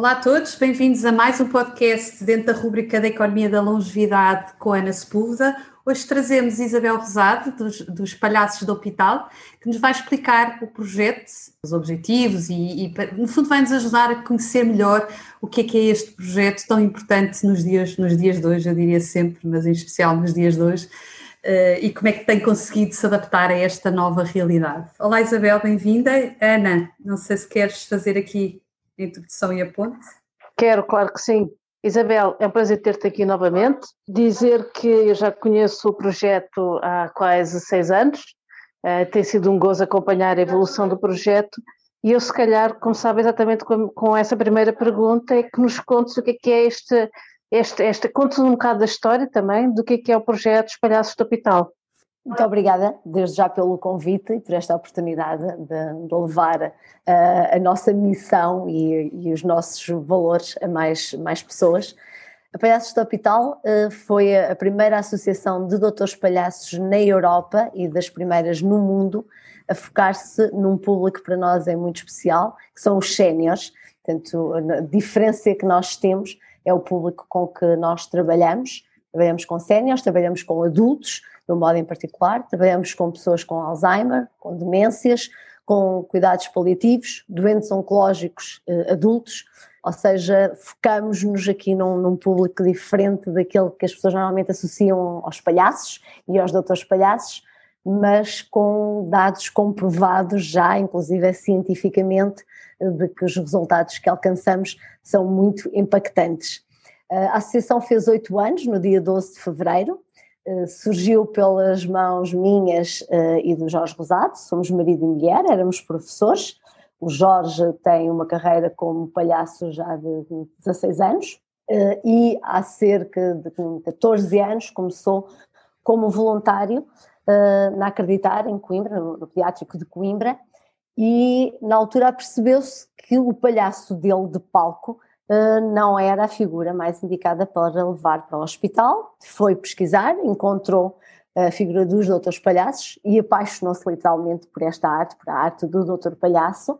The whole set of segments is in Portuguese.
Olá a todos, bem-vindos a mais um podcast dentro da rubrica da Economia da Longevidade com Ana Sepúlveda. Hoje trazemos Isabel Rosado, dos, dos Palhaços do Hospital, que nos vai explicar o projeto, os objetivos e, e, no fundo, vai-nos ajudar a conhecer melhor o que é que é este projeto tão importante nos dias, nos dias de hoje, eu diria sempre, mas em especial nos dias de hoje, uh, e como é que tem conseguido se adaptar a esta nova realidade. Olá Isabel, bem-vinda. Ana, não sei se queres fazer aqui introdução e a ponte? Quero, claro que sim. Isabel, é um prazer ter-te aqui novamente. Dizer que eu já conheço o projeto há quase seis anos, uh, tem sido um gozo acompanhar a evolução do projeto e eu, se calhar, começava exatamente com, com essa primeira pergunta: é que nos contes o que é que é este, este, este contes um bocado da história também, do que é que é o projeto Os Palhaços do Hospital. Muito obrigada, desde já pelo convite e por esta oportunidade de, de levar uh, a nossa missão e, e, os nossos valores a mais, mais pessoas. A Palhaços do Hospital uh, foi a primeira associação de doutores palhaços na Europa e das primeiras no mundo a focar-se num público para nós é muito especial, que são os séniores. Portanto, a diferença que nós temos é o público com que nós trabalhamos. Trabalhamos com séniores, trabalhamos com adultos, um modo em particular. Trabalhamos com pessoas com Alzheimer, com demências, com cuidados paliativos, doentes oncológicos eh, adultos, ou seja, focamos-nos aqui num, num, público diferente daquele que as pessoas normalmente associam aos palhaços e aos doutores palhaços, mas com dados comprovados já, inclusive cientificamente, de que os resultados que alcançamos são muito impactantes. A associação fez oito anos, no dia 12 de fevereiro, eh, surgiu pelas mãos minhas uh, e do Jorge Rosado, somos marido e mulher, éramos professores. O Jorge tem uma carreira como palhaço já de 16 anos uh, e há cerca de 14 anos começou como voluntário na Acreditar, em Coimbra, no, Pediátrico de Coimbra, e na altura percebeu-se que o palhaço dele de palco eh, não era a figura mais indicada para levar para o hospital. Foi pesquisar, encontrou a figura dos doutores palhaços e apaixonou-se literalmente por esta arte, por a arte do doutor palhaço.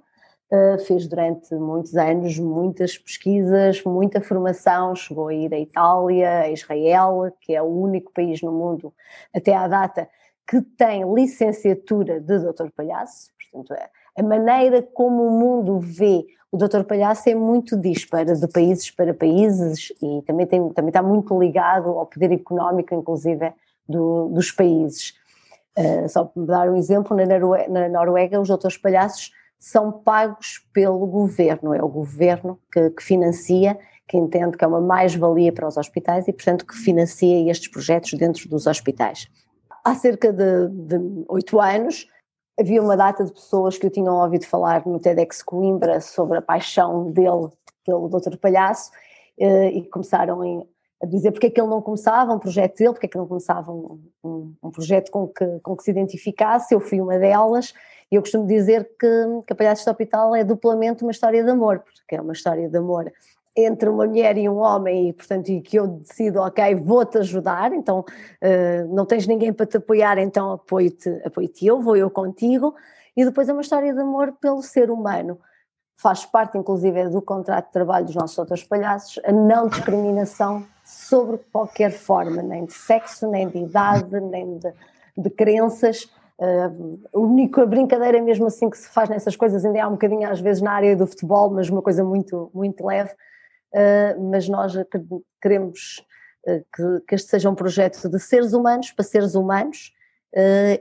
Uh, fez durante muitos anos muitas pesquisas, muita formação, chegou a ir à Itália, a Israel, que é o único país no mundo, até à data, que tem licenciatura de doutor palhaço, portanto, é, a maneira como o mundo vê o doutor Palhaço é muito dispara de países para países e também, tem, também está muito ligado ao poder económico, inclusive, do, dos países. Uh, só para dar um exemplo, na Noruega, na Noruega os doutores palhaços são pagos pelo governo, é o governo que, que financia, que entende que é uma mais-valia para os hospitais e, portanto, que financia estes projetos dentro dos hospitais. Há cerca de oito anos, havia uma data de pessoas que eu tinham ouvido falar no TEDx Coimbra sobre a paixão dele pelo Doutor Palhaço eh, e começaram a dizer porque é que ele não começava um projeto dele, porque é que não começava um, um, um, projeto com que, com que se identificasse, eu fui uma delas e eu costumo dizer que, que a Palhaços do Hospital é duplamente uma história de amor, porque é uma história de amor entre uma mulher e um homem e portanto e que eu decido, ok, vou-te ajudar, então uh, não tens ninguém para te apoiar, então apoio-te apoio eu, vou eu contigo, e depois é uma história de amor pelo ser humano. Faz parte, inclusive, do contrato de trabalho dos nossos outros palhaços, a não discriminação sobre qualquer forma, nem de sexo, nem de idade, nem de, de crenças. Uh, a única brincadeira mesmo assim que se faz nessas coisas ainda há um bocadinho às vezes na área do futebol, mas uma coisa muito, muito leve, mas nós queremos que, que, este seja um projeto de seres humanos para seres humanos,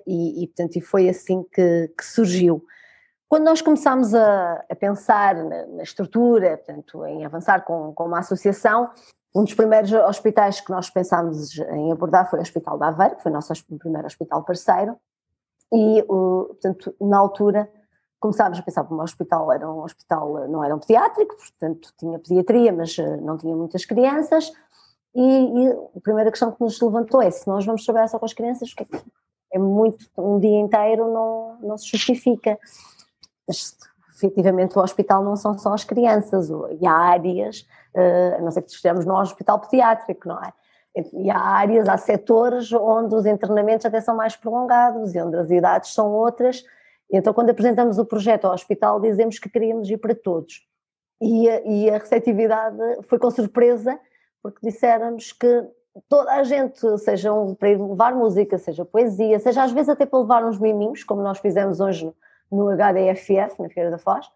e, e, portanto, e foi assim que, que surgiu. Quando nós começámos a, a pensar na, na, estrutura, portanto, em avançar com, com uma associação, um dos primeiros hospitais que nós pensámos em abordar foi o Hospital da Aveiro, que foi o nosso primeiro hospital parceiro, e, portanto, na altura começámos a pensar que o meu hospital era um hospital, não era um pediátrico, portanto tinha pediatria, mas eh, não tinha muitas crianças, e, e a primeira questão que nos levantou é se nós vamos trabalhar só com as crianças, é, é muito, um dia inteiro não, não se justifica. Mas efetivamente o hospital não são só as crianças, e há áreas, eh, a não ser que estejamos no hospital pediátrico, não é? E há áreas, há setores onde os internamentos até são mais prolongados e onde as idades são outras. Então, quando apresentamos o projeto ao hospital, dizemos que queríamos ir para todos. E a, e a receptividade foi com surpresa, porque disséramos que toda a gente, seja um, para levar música, seja poesia, seja às vezes até para levar uns miminhos, como nós fizemos hoje no, no HDFF, na Feira da Foz,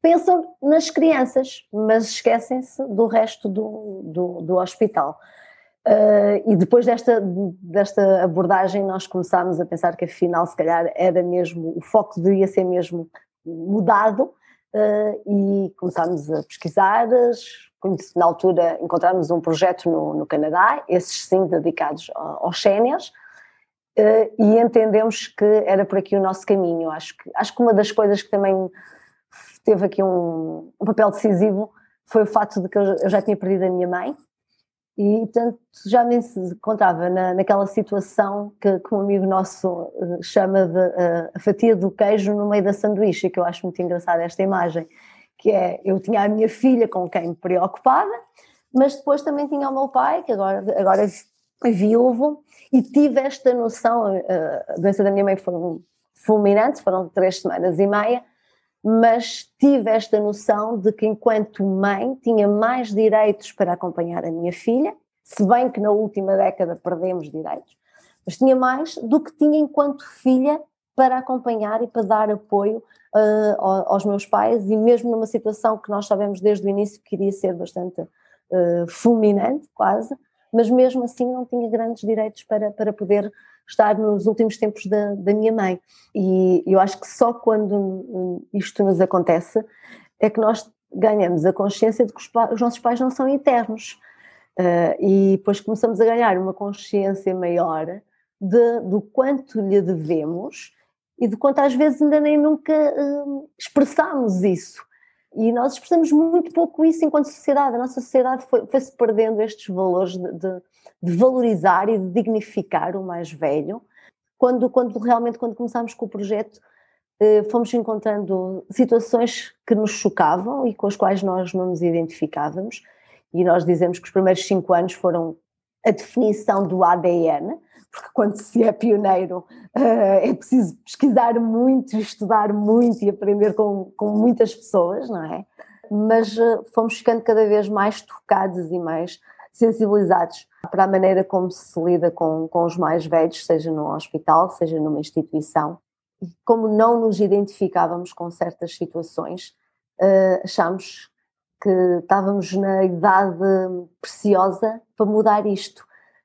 pensam nas crianças, mas esquecem-se do resto do, do, do hospital. Uh, e depois desta, desta abordagem nós começámos a pensar que afinal se calhar era mesmo, o foco deveria ser mesmo mudado uh, e começámos a pesquisar, na altura encontramos um projeto no, no Canadá, esses sim dedicados aos séniores, uh, e entendemos que era por aqui o nosso caminho. Acho que, acho que uma das coisas que também teve aqui um, um papel decisivo foi o facto de que eu já tinha perdido a minha mãe, e, portanto, já me encontrava na, naquela situação que, que um amigo nosso uh, chama de uh, a fatia do queijo no meio da sanduíche, que eu acho muito engraçada esta imagem, que é, eu tinha a minha filha com quem me preocupava, mas depois também tinha o meu pai, que agora, agora é viúvo, e tive esta noção, uh, a doença da minha mãe foi fulminante, foram três semanas e meia, mas tive esta noção de que, enquanto mãe, tinha mais direitos para acompanhar a minha filha, se bem que na última década perdemos direitos, mas tinha mais do que tinha enquanto filha para acompanhar e para dar apoio uh, aos meus pais, e mesmo numa situação que nós sabemos desde o início que iria ser bastante uh, fulminante, quase, mas mesmo assim não tinha grandes direitos para, para poder estar nos últimos tempos da, da minha mãe. E eu acho que só quando isto nos acontece é que nós ganhamos a consciência de que os, os nossos pais não são eternos. Uh, e depois começamos a ganhar uma consciência maior de, do quanto lhe devemos e de quanto às vezes ainda nem nunca uh, expressamos isso. E nós expressamos muito pouco isso enquanto sociedade. A nossa sociedade foi-se foi perdendo estes valores de, de, valorizar e de dignificar o mais velho. Quando, quando realmente, quando começámos com o projeto, eh, fomos encontrando situações que nos chocavam e com as quais nós não nos identificávamos. E nós dizemos que os primeiros cinco anos foram a definição do ADN, porque quando se é pioneiro uh, é preciso pesquisar muito, estudar muito e aprender com, com muitas pessoas, não é? Mas uh, fomos ficando cada vez mais tocados e mais sensibilizados para a maneira como se lida com, com os mais velhos, seja no hospital, seja numa instituição. E como não nos identificávamos com certas situações, uh, que estávamos na idade preciosa para mudar isto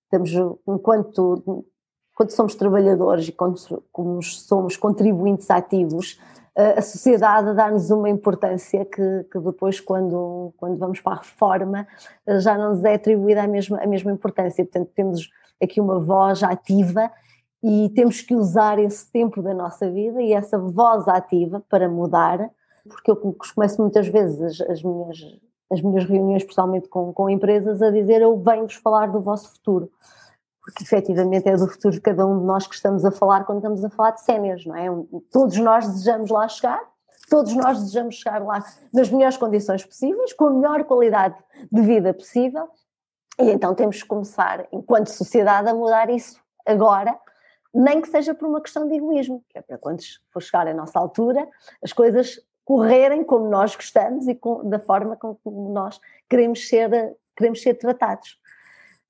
temos, enquanto, quando somos trabalhadores e quando somos contribuintes ativos, a sociedade dá-nos uma importância que, que, depois, quando, quando vamos para a reforma, já não nos é atribuída a mesma, a mesma importância. Portanto, temos aqui uma voz ativa e temos que usar esse tempo da nossa vida e essa voz ativa para mudar, porque eu começo muitas vezes as, as minhas as minhas reuniões, pessoalmente com, com empresas, a dizer eu venho-vos falar do vosso futuro. Porque efetivamente é do futuro de cada um de nós que estamos a falar quando estamos a falar de séniores, não é? Todos nós desejamos lá chegar, todos nós desejamos chegar lá nas melhores condições possíveis, com a melhor qualidade de vida possível, e então temos que começar, enquanto sociedade, a mudar isso agora, nem que seja por uma questão de egoísmo, que é para quando for chegar a nossa altura, as coisas correrem como nós gostamos e com, da forma como nós queremos ser, queremos ser tratados.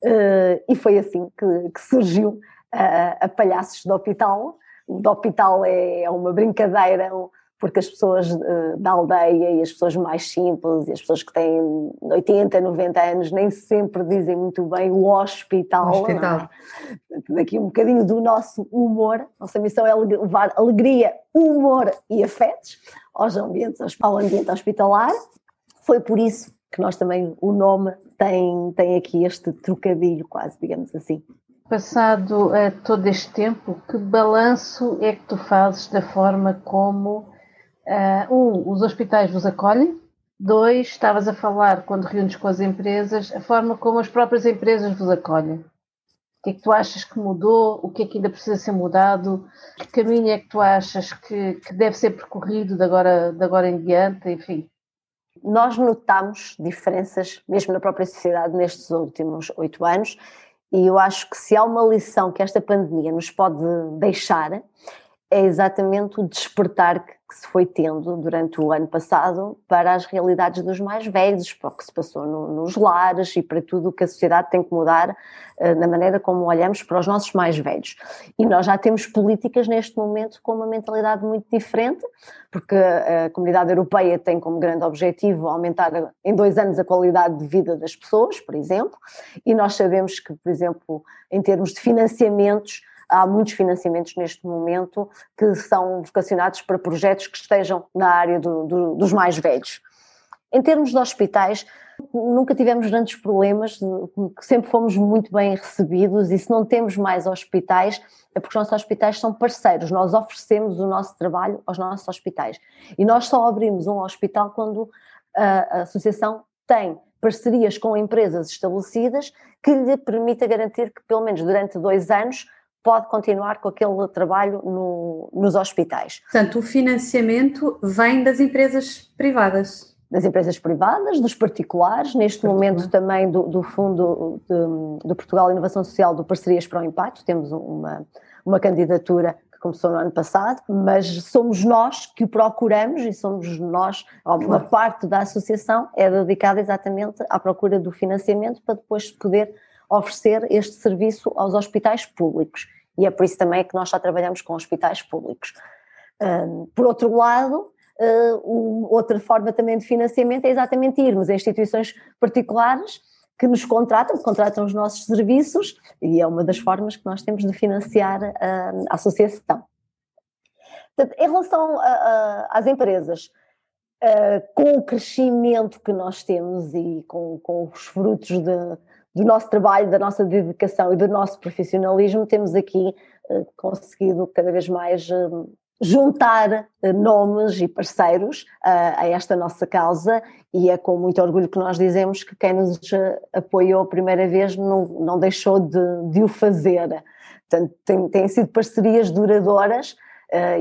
Uh, e foi assim que, que surgiu uh, a Palhaços do Hospital. O do Hospital é, é uma brincadeira, porque as pessoas uh, da aldeia e as pessoas mais simples e as pessoas que têm 80, 90 anos nem sempre dizem muito bem o hospital. O hospital. É? Daqui um bocadinho do nosso humor, nossa missão é levar alegria, humor e afetos aos ambientes, ao ambiente hospitalar. Foi por isso que nós também, o nome tem, tem aqui este trocadilho quase, digamos assim. Passado uh, todo este tempo, que balanço é que tu fazes da forma como Uh, um, os hospitais vos acolhem. Dois, estavas a falar, quando reúnes com as empresas, a forma como as próprias empresas vos acolhem. O que é que tu achas que mudou? O que é que ainda precisa ser mudado? Que caminho é que tu achas que, que deve ser percorrido de agora, de agora em diante? Enfim. Nós notamos diferenças, mesmo na própria sociedade, nestes últimos oito anos, e eu acho que se há uma lição que esta pandemia nos pode deixar, é exatamente o despertar que, que, se foi tendo durante o ano passado para as realidades dos mais velhos, para o que se passou no, nos lares e para tudo o que a sociedade tem que mudar uh, na maneira como olhamos para os nossos mais velhos. E nós já temos políticas neste momento com uma mentalidade muito diferente, porque a comunidade europeia tem como grande objetivo aumentar em dois anos a qualidade de vida das pessoas, por exemplo, e nós sabemos que, por exemplo, em termos de financiamentos, há muitos financiamentos neste momento que são vocacionados para projetos que estejam na área do, do, dos mais velhos. Em termos de hospitais, nunca tivemos grandes problemas, sempre fomos muito bem recebidos e se não temos mais hospitais é porque os nossos hospitais são parceiros, nós oferecemos o nosso trabalho aos nossos hospitais e nós só abrimos um hospital quando a, a associação tem parcerias com empresas estabelecidas que lhe permita garantir que pelo menos durante dois anos pode continuar com aquele trabalho no, nos hospitais. Portanto, o financiamento vem das empresas privadas. Das empresas privadas, dos particulares, neste Particular. momento também do, do Fundo do Portugal Inovação Social do Parcerias para o Impacto, temos uma, uma candidatura que começou no ano passado, mas somos nós que o procuramos e somos nós, uma parte da associação é dedicada exatamente à procura do financiamento para depois poder oferecer este serviço aos hospitais públicos e é por isso também que nós só trabalhamos com hospitais públicos. por outro lado, uh, outra forma também de financiamento é exatamente irmos a instituições particulares que nos contratam, que contratam os nossos serviços e é uma das formas que nós temos de financiar a, a associação. Portanto, em relação a, a, às empresas, Uh, com o crescimento que nós temos e com, com os frutos de, do nosso trabalho, da nossa dedicação e do nosso profissionalismo, temos aqui uh, conseguido cada vez mais uh, juntar uh, nomes e parceiros a esta nossa causa e é com muito orgulho que nós dizemos que quem nos apoiou a primeira vez não, não deixou de, de o fazer. Portanto, tem, têm sido parcerias duradouras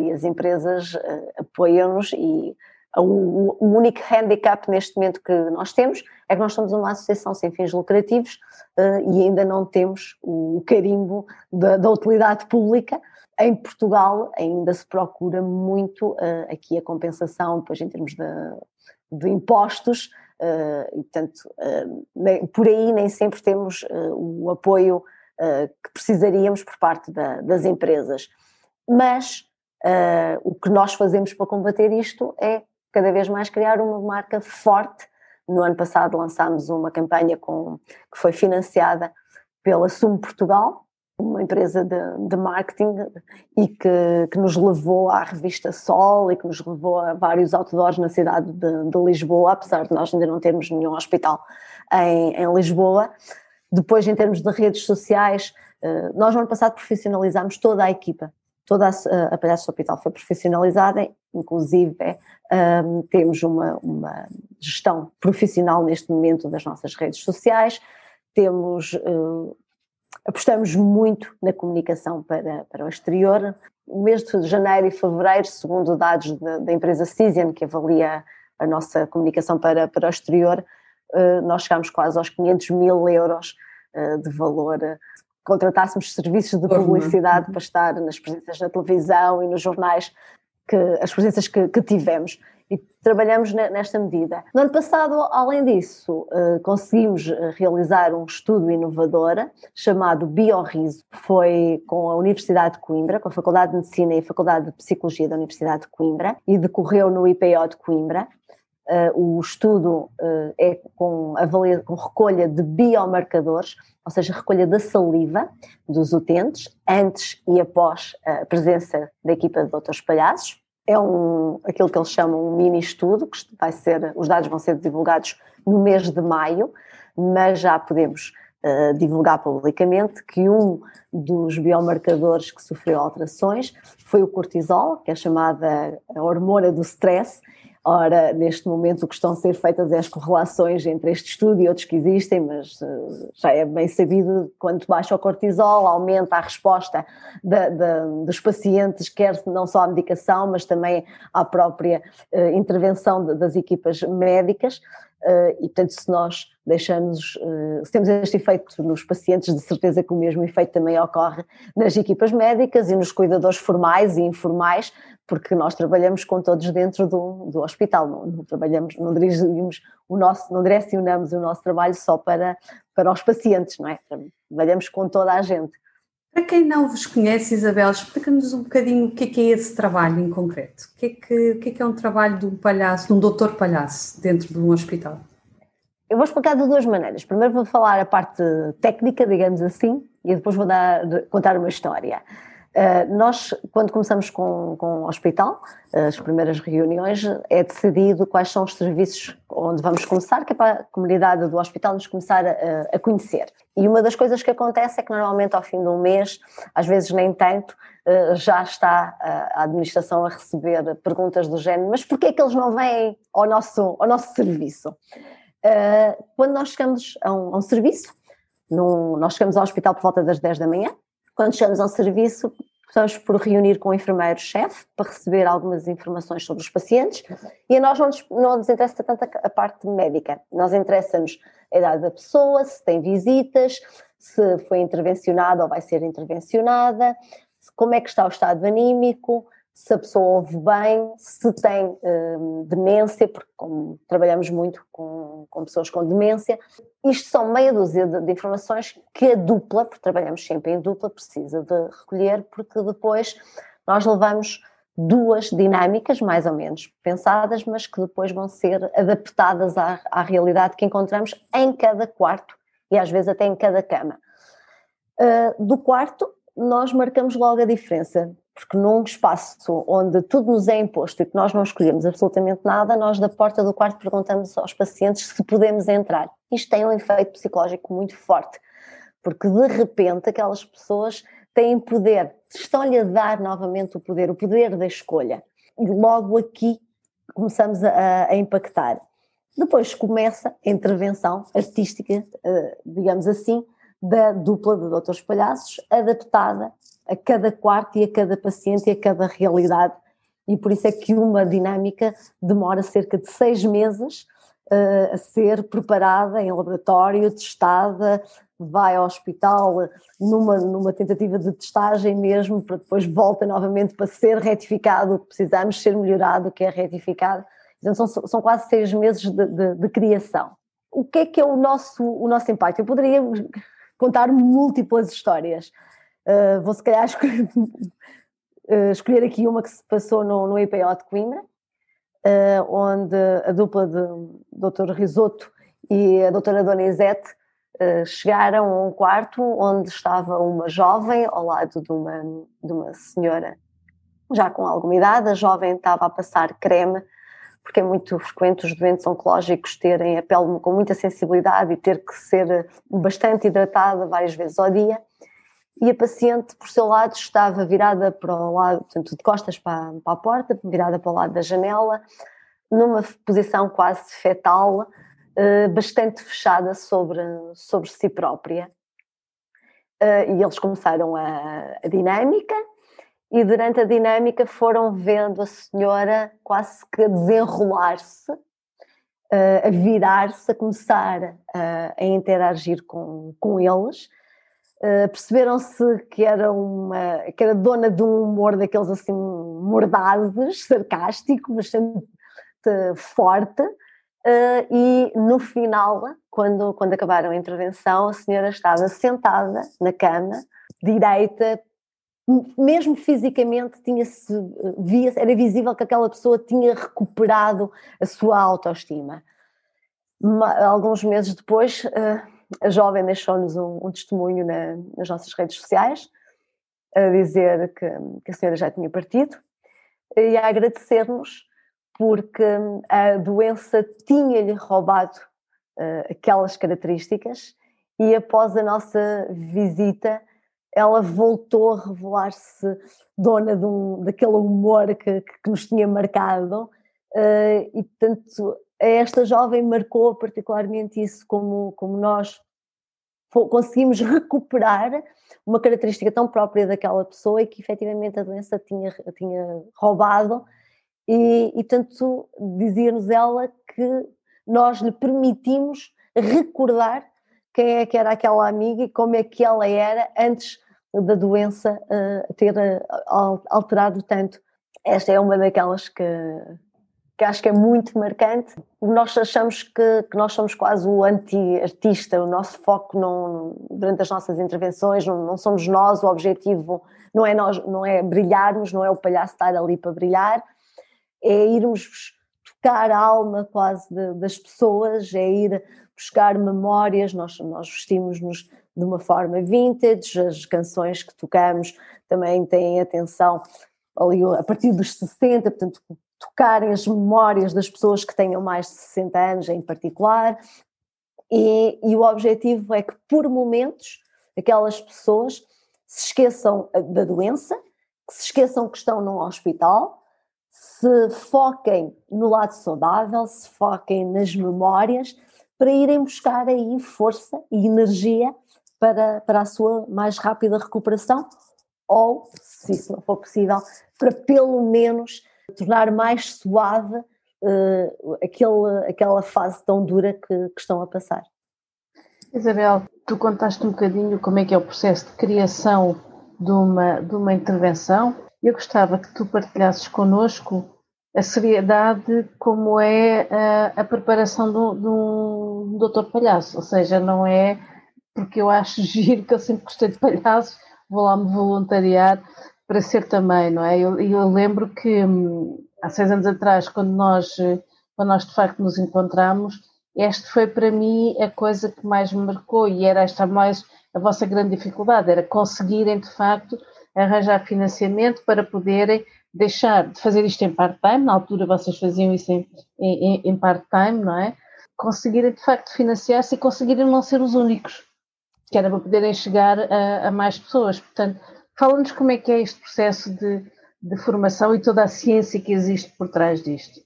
e as empresas apoiam-nos e o, único handicap neste momento que nós temos é que nós somos uma associação sem fins lucrativos uh, e ainda não temos o carimbo da, da, utilidade pública. Em Portugal ainda se procura muito uh, aqui a compensação, depois em termos de, de impostos, uh, e portanto, nem, por aí nem sempre temos o apoio que precisaríamos por parte da, das empresas. Mas o que nós fazemos para combater isto é cada vez mais criar uma marca forte. No ano passado lançámos uma campanha com, que foi financiada pela Sumo Portugal, uma empresa de, de marketing e que, que, nos levou à revista Sol e que nos levou a vários outdoors na cidade de, de Lisboa, apesar de nós ainda não termos nenhum hospital em, em Lisboa. Depois, em termos de redes sociais, eh, nós no ano passado profissionalizámos toda a equipa toda a, a palhaça do hospital foi profissionalizada, inclusive um, temos uma, uma, gestão profissional neste momento das nossas redes sociais, temos, uh, apostamos muito na comunicação para, para o exterior. O mês de janeiro e fevereiro, segundo dados da, da empresa Cision, que avalia a nossa comunicação para, para o exterior, uh, nós chegámos quase aos 500 mil euros uh, de valor contratássemos serviços de publicidade para estar nas presenças na televisão e nos jornais, que, as presenças que, que tivemos. e trabalhamos nesta medida. No ano passado, além disso, eh, conseguimos eh, realizar um estudo inovador chamado Biorriso. Foi com a Universidade de Coimbra, com a Faculdade de Medicina e a Faculdade de Psicologia da Universidade de Coimbra e decorreu no IPO de Coimbra. Uh, o estudo uh, é com, avalia, com recolha de biomarcadores, ou seja, recolha da saliva dos utentes, antes e após a presença da equipa de doutores palhaços. É um, aquilo que eles chamam um mini estudo, que vai ser, os dados vão ser divulgados no mês de maio, mas já podemos uh, divulgar publicamente que um dos biomarcadores que sofreu alterações foi o cortisol, que é chamada hormona do stress, Ora, neste momento o que estão a ser feitas é as correlações entre este estudo e outros que existem, mas uh, já é bem sabido, quanto baixa o cortisol, aumenta a resposta de, de, dos pacientes, quer não só à medicação, mas também à própria uh, intervenção de, das equipas médicas. Uh, e, portanto, se nós deixamos, se temos este efeito nos pacientes, de certeza que o mesmo efeito também ocorre nas equipas médicas e nos cuidadores formais e informais, porque nós trabalhamos com todos dentro do, do hospital, não, não, trabalhamos, não dirigimos o nosso, não direcionamos o nosso trabalho só para, para os pacientes, não é? Trabalhamos com toda a gente. Para quem não vos conhece, Isabel, explica-nos um bocadinho o que é, que é esse trabalho em concreto. O que é que, o que, é, que é um trabalho de um palhaço, de um doutor palhaço, dentro de um hospital? Eu vou explicar de duas maneiras. Primeiro vou falar a parte técnica, digamos assim, e depois vou dar, contar uma história. Uh, nós, quando começamos com, com o hospital, uh, as primeiras reuniões, é decidido quais são os serviços onde vamos começar, que é para a comunidade do hospital nos começar a, a, conhecer. E uma das coisas que acontece é que normalmente ao fim de um mês, às vezes nem tanto, uh, já está a administração a receber perguntas do género, mas porquê é que eles não vêm ao nosso, ao nosso serviço? quando nós chegamos a um, a um serviço, num, nós chegamos ao hospital por volta das 10 da manhã, quando chegamos ao serviço, estamos por reunir com o enfermeiro-chefe para receber algumas informações sobre os pacientes e a nós não nos, não nos interessa tanto a, parte médica, nós interessa-nos a idade da pessoa, se tem visitas, se foi intervencionada ou vai ser intervencionada, como é que está o estado anímico, se a pessoa ouve bem, se tem hum, demência, porque como trabalhamos muito com, com, pessoas com demência, isto são meia dúzia de, de, informações que a dupla, porque trabalhamos sempre em dupla, precisa de recolher, porque depois nós levamos duas dinâmicas, mais ou menos pensadas, mas que depois vão ser adaptadas à, à realidade que encontramos em cada quarto e às vezes até em cada cama. Uh, do quarto, nós marcamos logo a diferença porque num espaço onde tudo nos é imposto e que nós não escolhemos absolutamente nada, nós da porta do quarto perguntamos aos pacientes se podemos entrar. Isto tem um efeito psicológico muito forte, porque de repente aquelas pessoas têm poder, estão-lhe a dar novamente o poder, o poder da escolha. E logo aqui começamos a, a impactar. Depois começa a intervenção artística, eh, digamos assim, da dupla de doutores palhaços, adaptada a cada quarto e a cada paciente e a cada realidade. E por isso é que uma dinâmica demora cerca de seis meses uh, a ser preparada em laboratório, testada, vai ao hospital numa, numa tentativa de testagem mesmo, para depois volta novamente para ser retificado o que precisamos, ser melhorado o que é retificado. Então são, são quase seis meses de, de, de criação. O que é que é o nosso, o nosso impacto? Eu poderia contar múltiplas histórias. Uh, vou se calhar escolher, uh, escolher, aqui uma que se passou no, no IPO de Coimbra, uh, onde a dupla de Dr. Risoto e a doutora Donizete chegaram a um quarto onde estava uma jovem ao lado de uma, de uma senhora já com alguma idade. A jovem estava a passar creme, porque é muito frequente os doentes oncológicos terem a pele com muita sensibilidade e ter que ser bastante hidratada várias vezes ao dia e a paciente, por seu lado, estava virada para o lado, portanto, de costas para, para a porta, virada para o lado da janela, numa posição quase fetal, eh, bastante fechada sobre, sobre si própria. Eh, e eles começaram a, a dinâmica, e durante a dinâmica foram vendo a senhora quase que desenrolar-se, eh, a virar-se, a começar a, a interagir com, com eles Uh, perceberam-se que era uma que era dona de um humor daqueles assim mordazes, sarcástico, bastante forte. Uh, e no final, quando, quando acabaram a intervenção, a senhora estava sentada na cama, direita, mesmo fisicamente tinha-se, via era visível que aquela pessoa tinha recuperado a sua autoestima. Alguns meses depois, a jovem deixou-nos um, um, testemunho na, nas nossas redes sociais, a dizer que, que a senhora já tinha partido e a agradecer-nos porque a doença tinha-lhe roubado uh, aquelas características e após a nossa visita ela voltou a revelar-se dona de um, daquele humor que, que nos tinha marcado uh, e portanto esta jovem marcou particularmente isso como, como nós conseguimos recuperar uma característica tão própria daquela pessoa e que efetivamente a doença tinha, tinha roubado e, e tanto dizia-nos ela que nós lhe permitimos recordar quem é que era aquela amiga e como é que ela era antes da doença uh, ter uh, alterado tanto. Esta é uma daquelas que, que acho que é muito marcante. Nós achamos que, que nós somos quase o anti-artista, o nosso foco não, durante as nossas intervenções não, não, somos nós, o objetivo não é, nós, não é brilharmos, não é o palhaço estar ali para brilhar, é irmos tocar a alma quase de, das pessoas, é ir buscar memórias, nós, nós vestimos-nos de uma forma vintage, as canções que tocamos também têm atenção ali a partir dos 60, portanto tocarem as memórias das pessoas que tenham mais de 60 anos em particular, e, e o objetivo é que por momentos aquelas pessoas se esqueçam eh, da doença, que se esqueçam que estão num hospital, se foquem no lado saudável, se foquem nas memórias, para irem buscar aí força e energia para, para a sua mais rápida recuperação, ou, se isso não for possível, para pelo menos tornar mais suave uh, aquele, aquela fase tão dura que, que estão a passar. Isabel, tu contaste um bocadinho como é que é o processo de criação de uma, de uma intervenção. Eu gostava que tu partilhasses connosco a seriedade como é a, a preparação de um doutor palhaço, ou seja, não é porque eu acho giro que eu sempre gostei de palhaços, vou lá me voluntariar para ser também, não é? Eu, eu lembro que hum, há seis anos atrás, quando nós, quando nós de facto nos encontramos, este foi para mim a coisa que mais me marcou e era esta mais a vossa grande dificuldade, era conseguirem de facto arranjar financiamento para poderem deixar de fazer isto em part-time, na altura vocês faziam isso em, em, em part-time, não é? Conseguirem de facto financiar-se e conseguirem não ser os únicos, que era para poderem chegar a, a mais pessoas. Portanto, Fala-nos como é que é este processo de, de formação e toda a ciência que existe por trás disto.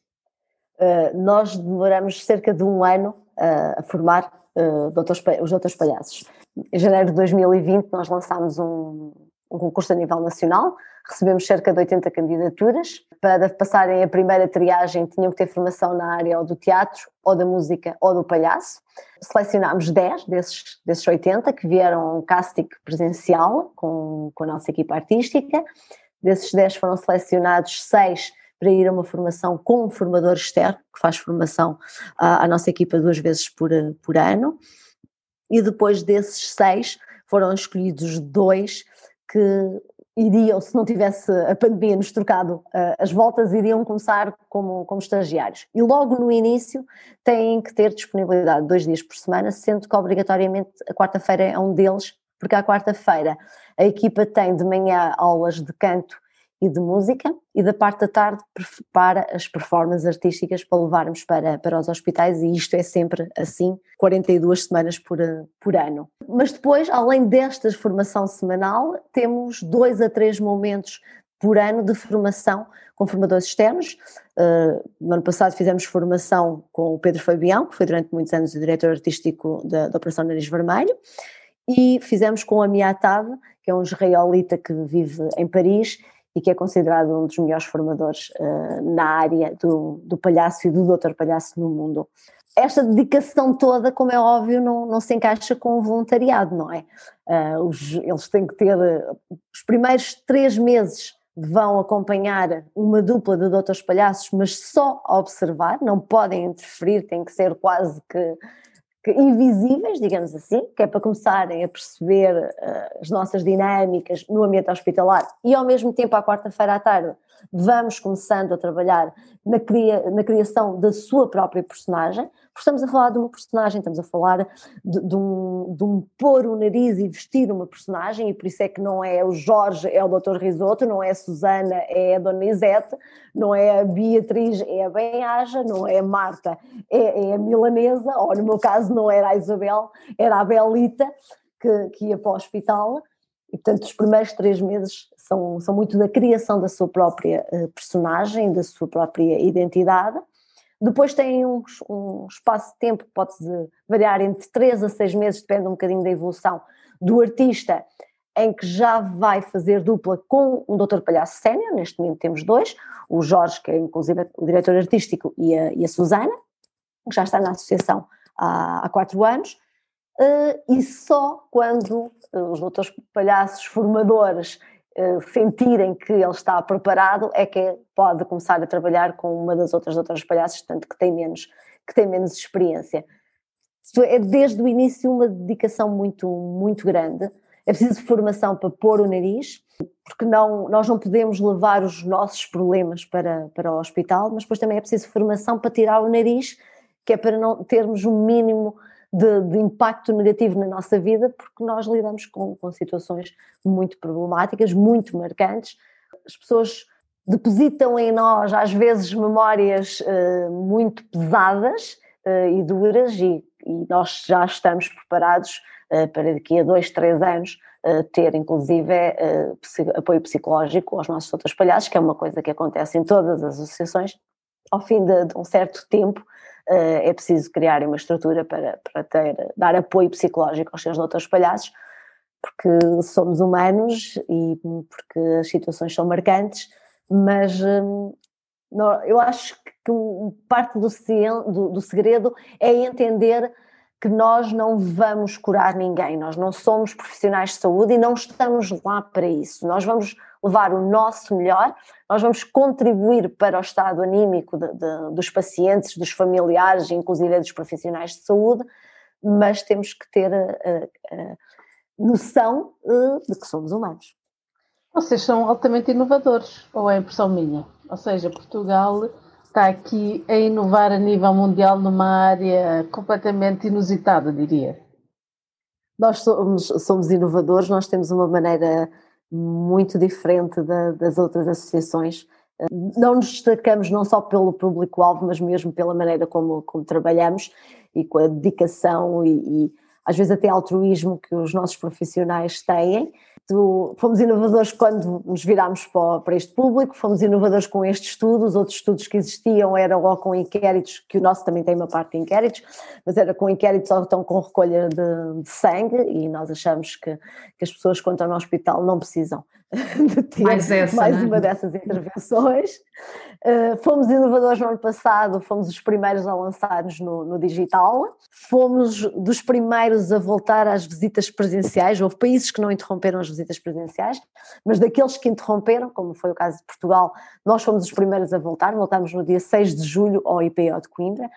Uh, nós demoramos cerca de um ano uh, a formar uh, doutores, os doutores palhaços. Em janeiro de 2020 nós lançámos um, um concurso a nível nacional, recebemos cerca de 80 candidaturas. Para passarem a primeira triagem tinham que ter formação na área ou do teatro, ou da música, ou do palhaço. Selecionámos 10 desses, desses 80 que vieram um casting presencial com, com a nossa equipa artística. Desses 10 foram selecionados 6 para ir a uma formação com um formador externo, que faz formação à, à nossa equipa duas vezes por, por ano. E depois desses seis foram escolhidos dois que iriam, se não tivesse a pandemia nos trocado uh, as voltas, iriam começar como, como estagiários. E logo no início têm que ter disponibilidade dois dias por semana, sendo que obrigatoriamente a quarta-feira é um deles, porque à quarta-feira a equipa tem de manhã aulas de canto e de música, e da parte da tarde prepara as performances artísticas para levarmos para, para os hospitais, e isto é sempre assim, 42 semanas por, por ano. Mas depois, além desta formação semanal, temos dois a três momentos por ano de formação com formadores externos. Uh, no ano passado fizemos formação com o Pedro Fabião, que foi durante muitos anos o diretor artístico da, da Operação Nariz Vermelho, e fizemos com a Miatab, que é um israelita que vive em Paris e que é considerado um dos melhores formadores uh, na área do, do palhaço e do doutor palhaço no mundo. Esta dedicação toda, como é óbvio, não, não se encaixa com o voluntariado, não é? Uh, os, eles têm que ter os primeiros três meses vão acompanhar uma dupla de doutores palhaços, mas só a observar, não podem interferir, têm que ser quase que, invisíveis, digamos assim, que é para começarem a perceber uh, as nossas dinâmicas no ambiente hospitalar e ao mesmo tempo à quarta-feira à tarde vamos começando a trabalhar na, cria, na criação da sua própria personagem, porque estamos a falar de uma personagem, estamos a falar de, de, um, de um pôr o nariz e vestir uma personagem, e por isso é que não é o Jorge, é o Dr. Risoto, não é a Susana, é a Dona Isete, não é a Beatriz, é a Bem-Aja, não é a Marta, é, é, a Milanesa, ou no meu caso não era a Isabel, era a Belita, que, que ia para o hospital, e portanto os primeiros três meses são, são muito da criação da sua própria uh, personagem, da sua própria identidade. Depois tem um, um espaço de tempo pode variar entre 3 a 6 meses, depende um bocadinho da evolução do artista, em que já vai fazer dupla com um doutor palhaço sénior, neste momento temos dois, o Jorge, que é inclusive o diretor artístico, e a, e a Susana, que já está na associação há, há quatro anos, uh, e só quando uh, os doutores palhaços formadores eh, sentirem que ele está preparado, é que pode começar a trabalhar com uma das outras doutoras palhaços, tanto que tem menos, que tem menos experiência. É desde o início uma dedicação muito, muito grande. É preciso formação para pôr o nariz, porque não, nós não podemos levar os nossos problemas para, para o hospital, mas depois também é preciso formação para tirar o nariz, que é para não termos um mínimo de, de, impacto negativo na nossa vida, porque nós lidamos com, com situações muito problemáticas, muito marcantes. As pessoas depositam em nós, às vezes, memórias uh, muito pesadas uh, e duras, e, e, nós já estamos preparados uh, para daqui a dois, três anos ter, inclusive, apoio psicológico aos nossos outros palhaços, que é uma coisa que acontece em todas as associações. Ao fim de, de um certo tempo, é preciso criar uma estrutura para, para ter, dar apoio psicológico aos seus outros palhaços, porque somos humanos e porque as situações são marcantes, mas hum, eu acho que parte do, do, do segredo é entender que nós não vamos curar ninguém, nós não somos profissionais de saúde e não estamos lá para isso. Nós vamos levar o nosso melhor, nós vamos contribuir para o estado anímico de, de, dos pacientes, dos familiares, inclusive dos profissionais de saúde, mas temos que ter a, a, a noção uh, de que somos humanos. Vocês são altamente inovadores, ou é impressão minha? Ou seja, Portugal está aqui a inovar a nível mundial numa área completamente inusitada, diria. Nós somos, somos inovadores, nós temos uma maneira muito diferente da, das outras associações. Não nos destacamos não só pelo público-alvo, mas mesmo pela maneira como, como trabalhamos e com a dedicação e, e às vezes até altruísmo que os nossos profissionais têm fomos inovadores quando nos virámos para, para, este público, fomos inovadores com este estudo, os outros estudos que existiam eram ou com inquéritos, que o nosso também tem uma parte de inquéritos, mas era com inquéritos ou então com recolha de, de sangue e nós achamos que, que, as pessoas quando estão no hospital não precisam de ter mais, essa, mais né? uma dessas intervenções. Uh, fomos inovadores no ano passado, fomos os primeiros a lançar-nos no, no, digital, fomos dos primeiros a voltar às visitas presenciais. Houve países que não interromperam as visitas presenciais, mas daqueles que interromperam, como foi o caso de Portugal, nós fomos os primeiros a voltar. Voltámos no dia 6 de julho ao IPO de Coimbra.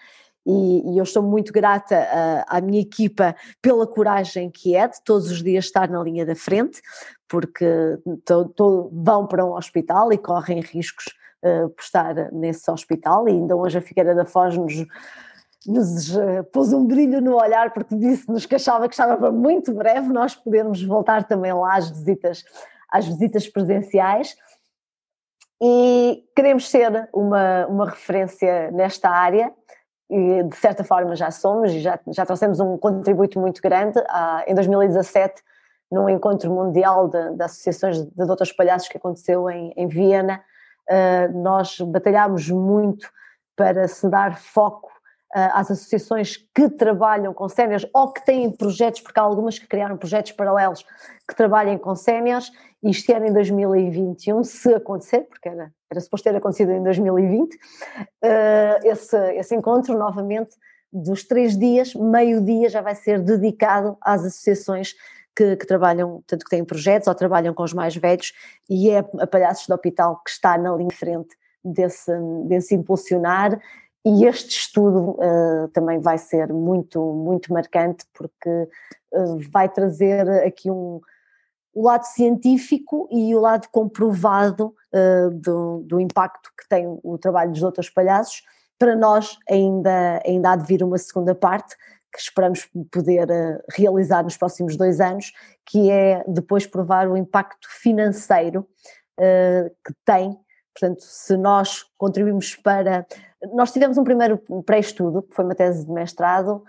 E, e eu estou muito grata à, à minha equipa pela coragem que é de todos os dias estar na linha da frente, porque to, vão para um hospital e correm riscos uh, por estar nesse hospital, e ainda hoje a Figueira da Foz nos, nos uh, pôs um brilho no olhar porque disse-nos que achava que estava para muito breve nós podermos voltar também lá às visitas, às visitas presenciais. E queremos ser uma, uma referência nesta área e de certa forma já somos e já, já trouxemos um contributo muito grande. Ah, em 2017, num encontro mundial de, de associações de doutores palhaços que aconteceu em, em Viena, uh, nós batalhámos muito para se dar foco uh, às associações que trabalham com séniores ou que têm projetos, porque há algumas que criaram projetos paralelos que trabalhem com séniores, este ano em 2021, se acontecer, porque era, era suposto ter acontecido em 2020, uh, ah, esse, esse encontro novamente dos três dias, meio dia já vai ser dedicado às associações que, que, trabalham, tanto que têm projetos ou trabalham com os mais velhos, e é a Palhaços do Hospital que está na linha de frente desse, desse impulsionar. E este estudo uh, também vai ser muito, muito marcante, porque uh, vai trazer aqui um, o lado científico e o lado comprovado uh, do, do, impacto que tem o trabalho dos outros palhaços. Para nós ainda, ainda há de vir uma segunda parte que esperamos poder uh, realizar nos próximos dois anos, que é depois provar o impacto financeiro uh, que tem. Portanto, se nós contribuímos para. Nós tivemos um primeiro pré-estudo, que foi uma tese de mestrado,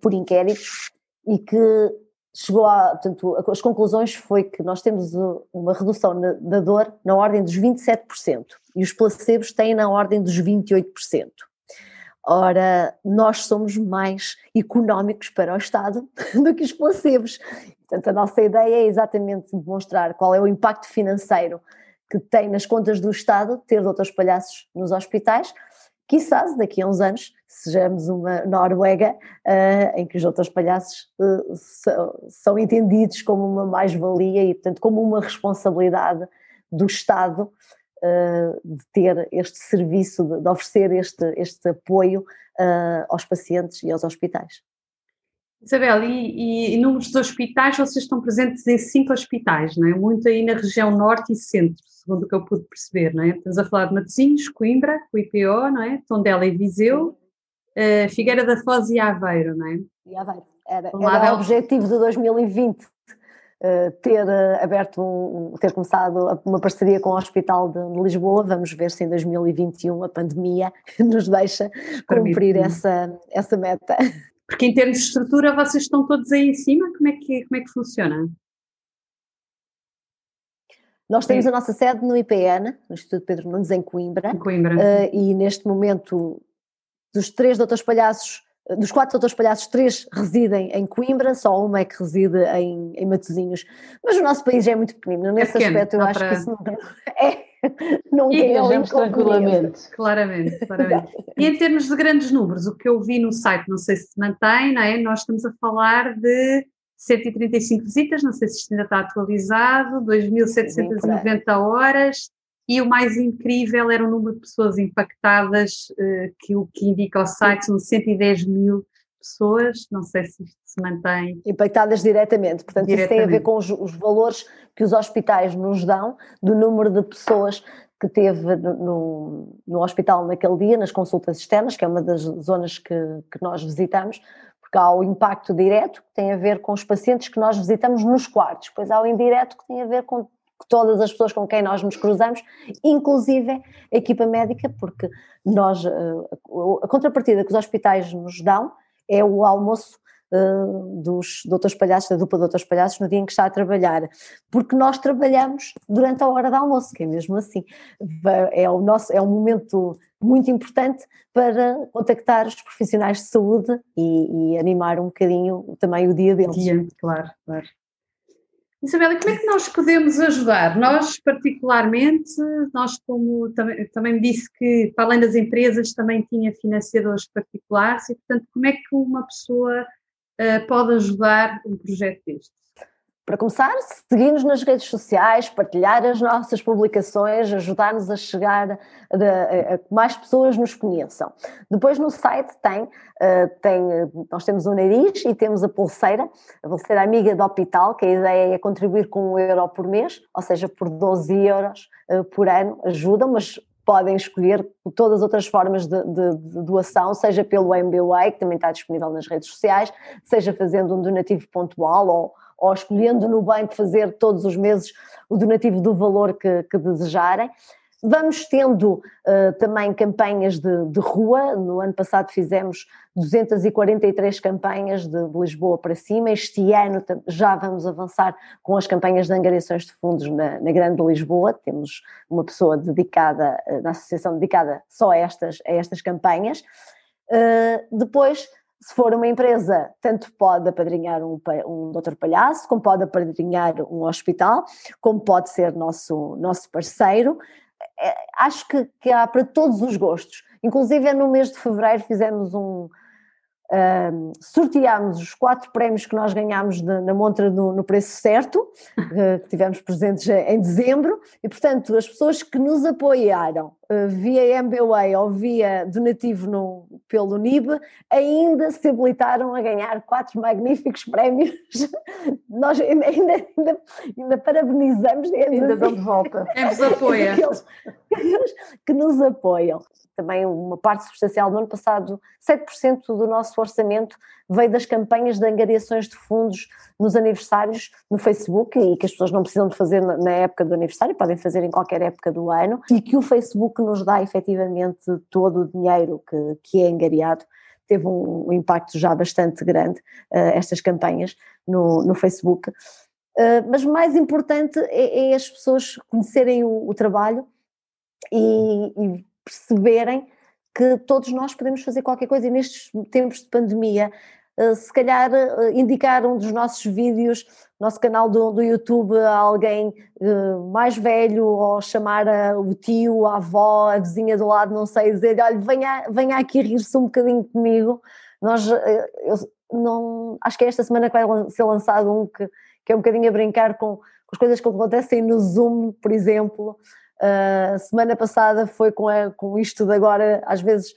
por inquéritos, e que chegou a, portanto, as conclusões foi que nós temos uma redução da dor na ordem dos 27% e os placebos têm na ordem dos 28%. Ora, nós somos mais económicos para o Estado do que os placebos. Portanto, a nossa ideia é exatamente demonstrar qual é o impacto financeiro que tem nas contas do Estado ter outros palhaços nos hospitais, quizás daqui a uns anos sejamos uma Noruega uh, em que os outros palhaços uh, são, são, entendidos como uma mais-valia e, portanto, como uma responsabilidade do Estado uh, de ter este serviço, de, de oferecer este, este apoio aos pacientes e aos hospitais. Isabel, e, e, números de hospitais, vocês estão presentes em cinco hospitais, não é? Muito aí na região norte e centro, segundo o que eu pude perceber, não é? Estamos a falar de Matosinhos, Coimbra, o IPO, não é? Tondela e Viseu, uh, Figueira da Foz e Aveiro, não é? E Aveiro. Era, era o objetivo de 2020, uh, eh, ter uh, aberto, um, ter começado uma parceria com o Hospital de, de, Lisboa. Vamos ver se em 2021 a pandemia nos deixa cumprir essa, essa meta. Porque em termos de estrutura vocês estão todos aí em cima, como é que, como é que funciona? Nós temos Sim. a nossa sede no IPN, no Instituto Pedro Nunes, em Coimbra, em Coimbra. Uh, e neste momento, dos três doutores palhaços, dos quatro doutores palhaços, três residem em Coimbra, só uma é que reside em, em Matosinhos. Mas o nosso país é muito pequenino, nesse é pequeno, aspecto eu acho para... que isso não, é, não e tem tranquilamente. Claramente, claramente. e em termos de grandes números, o que eu vi no site, não sei se se mantém, não é? nós estamos a falar de 135 visitas, não sei se isto ainda está atualizado, 2.790 horas, e o mais incrível era o número de pessoas impactadas, eh, que o que indica o site são 110 mil pessoas, não sei se isto se mantém. Impactadas diretamente, portanto diretamente. isso tem a ver com os, os, valores que os hospitais nos dão do número de pessoas que teve no, no hospital naquele dia, nas consultas externas, que é uma das zonas que, que nós visitamos, porque há o impacto direto que tem a ver com os pacientes que nós visitamos nos quartos, depois há o indireto que tem a ver com todas as pessoas com quem nós nos cruzamos, inclusive a equipa médica, porque nós, eh, a contrapartida que os hospitais nos dão é o almoço uh, dos doutores palhaços, da dupla doutores palhaços, no dia em que está a trabalhar, porque nós trabalhamos durante a hora de almoço, que é mesmo assim, é, o nosso, é um momento muito importante para contactar os profissionais de saúde e, e animar um bocadinho também o dia deles. Dia, claro, claro. Isabela, como é que nós podemos ajudar? Nós, particularmente, nós como também, também me disse que, para além das empresas, também tinha financiadores particulares e, portanto, como é que uma pessoa uh, pode ajudar um projeto deste? Para começar, seguir-nos nas redes sociais, partilhar as nossas publicações, ajudar-nos a chegar a, que mais pessoas nos conheçam. Depois no site tem, uh, tem, nós temos o nariz e temos a pulseira, a pulseira amiga do hospital, que a ideia é contribuir com um euro por mês, ou seja, por 12 euros uh, por ano ajudam, mas podem escolher todas as outras formas de, de, de, doação, seja pelo MBWay, que também está disponível nas redes sociais, seja fazendo um donativo pontual ou ou escolhendo no banco fazer todos os meses o donativo do valor que, que desejarem. Vamos tendo uh, também campanhas de, de, rua. No ano passado fizemos 243 campanhas de, de, Lisboa para cima. Este ano já vamos avançar com as campanhas de angariações de fundos na, na Grande Lisboa. Temos uma pessoa dedicada, uh, na associação dedicada só a estas, a estas campanhas. Uh, depois se for uma empresa, tanto pode apadrinhar um, um doutor palhaço, como pode apadrinhar um hospital, como pode ser nosso, nosso parceiro. É, acho que, que há para todos os gostos. Inclusive, no mês de fevereiro fizemos um, Uh, sorteámos os quatro prémios que nós ganhámos de, na montra no, no preço certo, uh, que tivemos presentes em dezembro, e portanto as pessoas que nos apoiaram uh, via MBWay ou via donativo no, pelo NIB ainda se habilitaram a ganhar quatro magníficos prémios. nós ainda, ainda, ainda, ainda parabenizamos, ainda assim, damos volta. Quem vos apoia. Aqueles, aqueles que nos apoiam também uma parte substancial do ano passado, 7% do nosso orçamento veio das campanhas de angariações de fundos nos aniversários no Facebook e que as pessoas não precisam de fazer na época do aniversário, podem fazer em qualquer época do ano e que o Facebook nos dá efetivamente todo o dinheiro que, que é angariado. Teve um, impacto já bastante grande, uh, estas campanhas no, no Facebook. Uh, mas mais importante é, é, as pessoas conhecerem o, o trabalho e, e perceberem que todos nós podemos fazer qualquer coisa e nestes tempos de pandemia, eh, se calhar eh, indicar um dos nossos vídeos, nosso canal do, do YouTube a alguém eh, mais velho ou chamar o tio, a avó, a vizinha do lado, não sei, dizer, olha, venha, venha aqui rir-se um bocadinho comigo. Nós, eu não, acho que é esta semana que vai ser lançado um que, que é um bocadinho a brincar com, com as coisas que acontecem no Zoom, por exemplo, Uh, semana passada foi com, a, com isto de agora, às vezes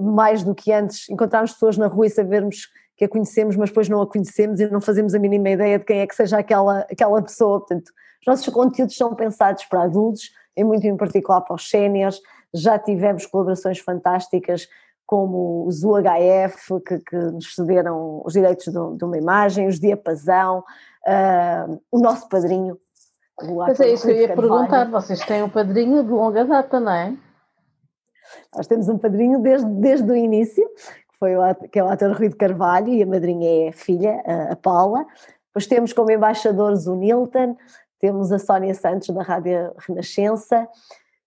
mais do que antes, encontrarmos pessoas na rua e sabermos que a conhecemos, mas depois não a conhecemos e não fazemos a mínima ideia de quem é que seja aquela, aquela pessoa. Portanto, os nossos conteúdos são pensados para adultos, e muito em particular para os séniores. Já tivemos colaborações fantásticas como os UHF, que, que nos cederam os direitos de, de, uma imagem, os Diapasão, uh, o nosso padrinho, mas é isso que eu ia perguntar, vocês têm um padrinho de longa data, não é? Nós temos um padrinho desde, desde o início, que, foi o, que é o ator Rui de Carvalho, e a madrinha é a filha, a Paula. Depois temos como embaixadores o Nilton, temos a Sónia Santos da Rádio Renascença,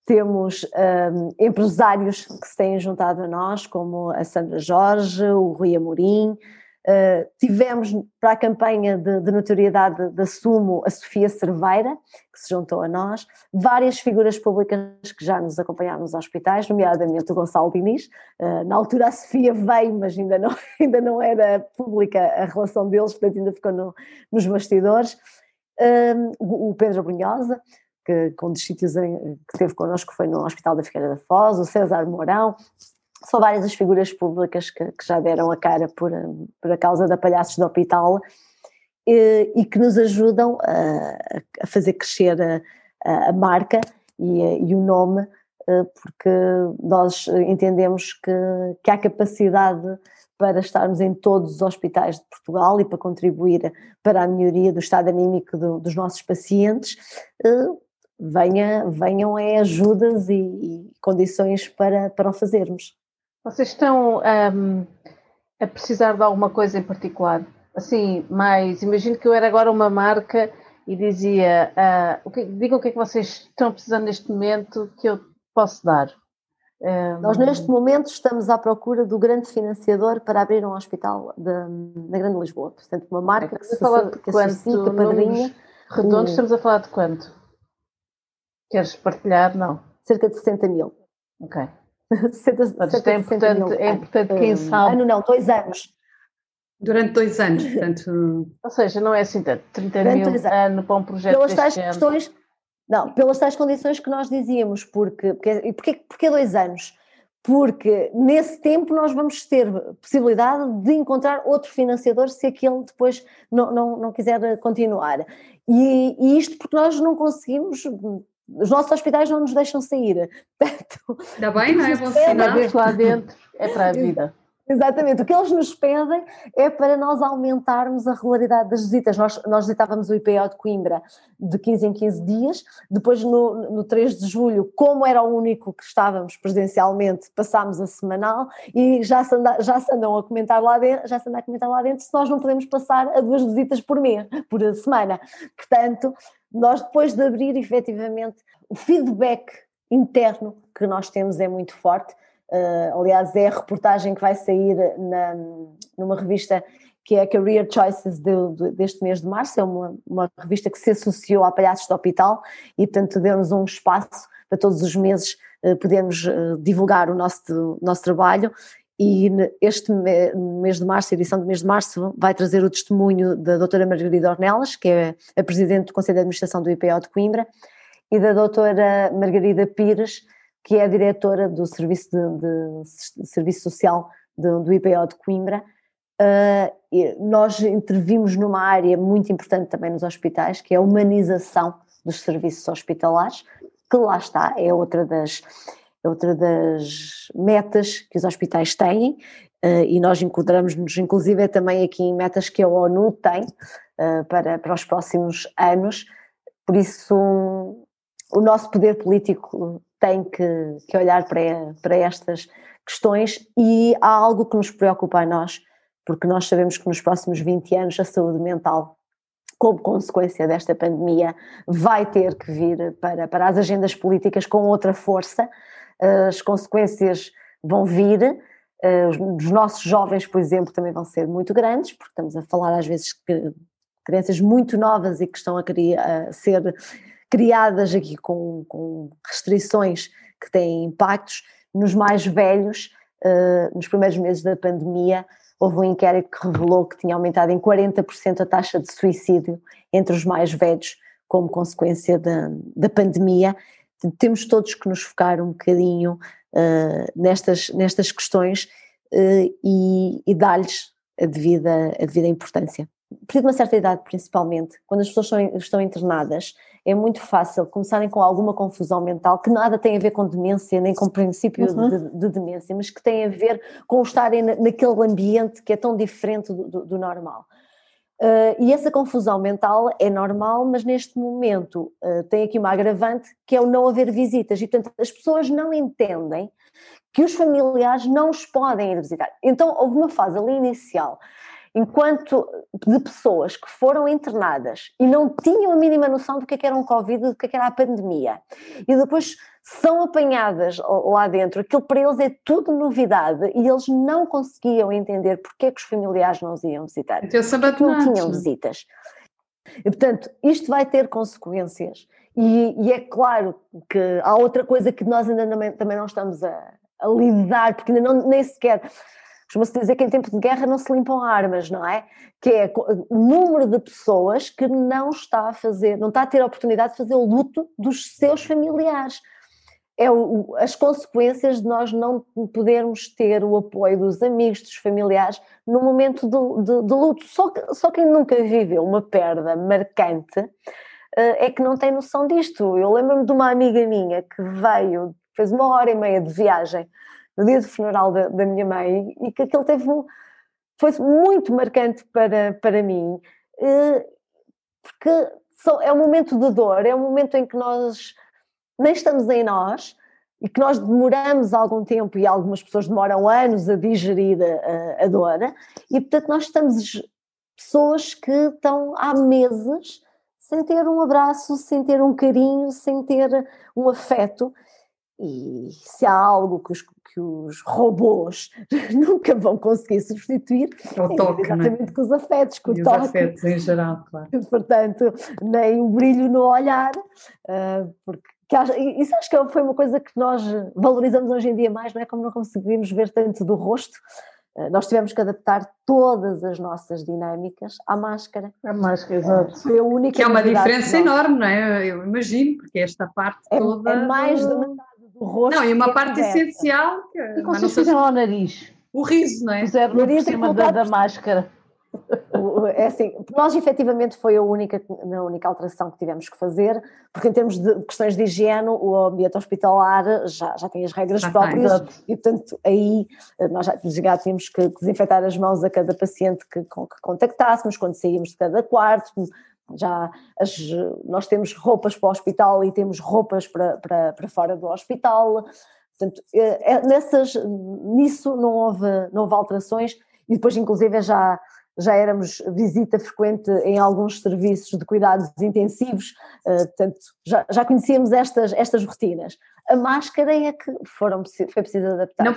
temos um, empresários que se têm juntado a nós, como a Sandra Jorge, o Rui Amorim, Uh, tivemos para a campanha de, de, notoriedade da Sumo a Sofia Cerveira, que se juntou a nós, várias figuras públicas que já nos acompanharam nos hospitais, nomeadamente o Gonçalo Diniz. Uh, na altura a Sofia veio, mas ainda não, ainda não era pública a relação deles, portanto ainda ficou no, nos bastidores. Uh, o Pedro Brunhosa, que com um dos sítios em, que esteve connosco foi no Hospital da Figueira da Foz, o César Mourão, são várias as figuras públicas que, que já deram a cara por, por a causa da Palhaços do Hospital e, e que nos ajudam a, a fazer crescer a, a marca e, e, o nome, eh, porque nós entendemos que, que há capacidade para estarmos em todos os hospitais de Portugal e para contribuir para a melhoria do estado anímico do, dos nossos pacientes, eh, venha, venham é ajudas e, e, condições para, para o fazermos. Vocês estão um, a precisar de alguma coisa em particular? Assim, mais, imagino que eu era agora uma marca e dizia, uh, o que, digam o que é que vocês estão precisando neste momento que eu posso dar. Um, Nós neste momento estamos à procura do grande financiador para abrir um hospital na Grande Lisboa. Portanto, uma marca que, se, de que padrinha. Redondos, estamos a falar de quanto? Queres partilhar? Não. Cerca de 60 mil. Ok. 60, é importante, é importante quem sabe. Ano não, dois anos. Durante dois anos, portanto. Ou seja, não é assim tanto, 30 Durante mil ano para um projeto pelas tais questões, Não, pelas tais condições que nós dizíamos, porque, porque, e porquê, porquê dois anos? Porque nesse tempo nós vamos ter possibilidade de encontrar outro financiador se aquele depois não, não, não quiser continuar. E, e isto porque nós não conseguimos os nossos hospitais não nos deixam sair. Portanto, Ainda bem, não é? Bom sinal. lá dentro é para a vida. Exatamente, o que eles nos pedem é para nós aumentarmos a regularidade das visitas. Nós, nós visitávamos o IPO de Coimbra de 15 em 15 dias, depois no, no 3 de julho, como era o único que estávamos presencialmente, passámos a semanal e já se, anda, já se andam a comentar lá dentro, já se anda a comentar lá dentro se nós não podemos passar a duas visitas por mês, por semana. Portanto, nós depois de abrir efetivamente o feedback interno que nós temos é muito forte. Uh, aliás, é a reportagem que vai sair na, numa revista que é a Career Choices de, de, deste mês de março, é uma, uma revista que se associou à Palhaços do Hospital e, portanto, deu-nos um espaço para todos os meses uh, podermos uh, divulgar o nosso, nosso trabalho. E este mês de março, a edição do mês de março, vai trazer o testemunho da doutora Margarida Ornelas, que é a presidente do Conselho de Administração do IPO de Coimbra, e da doutora Margarida Pires, que é a diretora do Serviço, de, de Serviço Social do, do IPO de Coimbra. Uh, nós intervimos numa área muito importante também nos hospitais, que é a humanização dos serviços hospitalares, que lá está, é outra das, é outra das metas que os hospitais têm, uh, e nós enquadramos-nos inclusive também aqui em metas que a ONU tem uh, para, para os próximos anos, por isso um, o nosso poder político tem que, que olhar para, para estas questões e há algo que nos preocupa a nós, porque nós sabemos que nos próximos 20 anos a saúde mental como consequência desta pandemia, vai ter que vir para, para as agendas políticas com outra força. As consequências vão vir, eh, os nossos jovens, por exemplo, também vão ser muito grandes, porque estamos a falar às vezes de crianças muito novas e que estão a, a ser criadas aqui com, com, restrições que têm impactos. Nos mais velhos, uh, nos primeiros meses da pandemia, houve um inquérito que revelou que tinha aumentado em 40% a taxa de suicídio entre os mais velhos como consequência da, da pandemia. Temos todos que nos focar um bocadinho uh, nestas, nestas questões uh, e, e dar-lhes a devida, a devida importância. A partir de uma certa idade, principalmente, quando as pessoas estão, estão internadas, é muito fácil começarem com alguma confusão mental que nada tem a ver com demência, nem com princípio uhum. de, de, demência, mas que tem a ver com estarem naquele ambiente que é tão diferente do, do, do normal. Uh, e essa confusão mental é normal, mas neste momento uh, tem aqui uma agravante que é o não haver visitas, e portanto as pessoas não entendem que os familiares não os podem ir visitar. Então houve uma fase ali inicial enquanto de pessoas que foram internadas e não tinham a mínima noção do que, é que era um Covid, do que, é que era a pandemia, e depois são apanhadas lá dentro, aquilo para eles é tudo novidade e eles não conseguiam entender porque é que os familiares não os iam visitar, porque não tinham é? visitas. E, portanto, isto vai ter consequências. E, e, é claro que há outra coisa que nós ainda não, também não estamos a, a lidar, porque ainda não, nem sequer Costuma-se dizer que em tempo de guerra não se limpam armas, não é? Que é o número de pessoas que não está a fazer, não está a ter a oportunidade de fazer o luto dos seus familiares. É o, as consequências de nós não podermos ter o apoio dos amigos, dos familiares, no momento de, de, de luto. Só, só quem nunca viveu uma perda marcante eh, é que não tem noção disto. Eu lembro-me de uma amiga minha que veio, fez uma hora e meia de viagem no dia do funeral da, da minha mãe e que aquele teve foi muito marcante para, para mim, eh, porque é um momento de dor, é um momento em que nós nem estamos em nós e que nós demoramos algum tempo e algumas pessoas demoram anos a digerir a, a dor e portanto nós estamos pessoas que estão há meses sem ter um abraço, sem ter um carinho, sem ter um afeto. E se há algo que os, que os robôs nunca vão conseguir substituir, é o toque, é exatamente é? com os afetos, com e o toque. Os afetos em geral, claro. Portanto, nem o brilho no olhar, uh, porque isso acho que foi uma coisa que nós valorizamos hoje em dia mais, não é? Como não conseguimos ver tanto do rosto, uh, nós tivemos que adaptar todas as nossas dinâmicas à máscara. À máscara, exato. Foi a única que é uma diferença enorme, não é? Eu imagino, porque esta parte é, toda. É mais de o rosto. Não, e uma parte essencial. Que, e como vocês fizeram ao nariz? O riso, não é? Puseram no por cima da, da máscara. É assim, nós efetivamente foi a única, a única alteração que tivemos que fazer, porque em termos de questões de higiene, o ambiente hospitalar já, já tem as regras já próprias tem, e, portanto, aí nós já, já tínhamos que desinfetar as mãos a cada paciente que, que contactássemos, quando saímos de cada quarto, já as, nós temos roupas para o hospital e temos roupas para, para, para fora do hospital. Portanto, é, é, nessas, nisso não houve, não houve alterações e depois, inclusive, já, já éramos visita frequente em alguns serviços de cuidados intensivos, uh, portanto, já, já conhecíamos estas, estas rotinas. A máscara é que foram, foi preciso adaptar. Não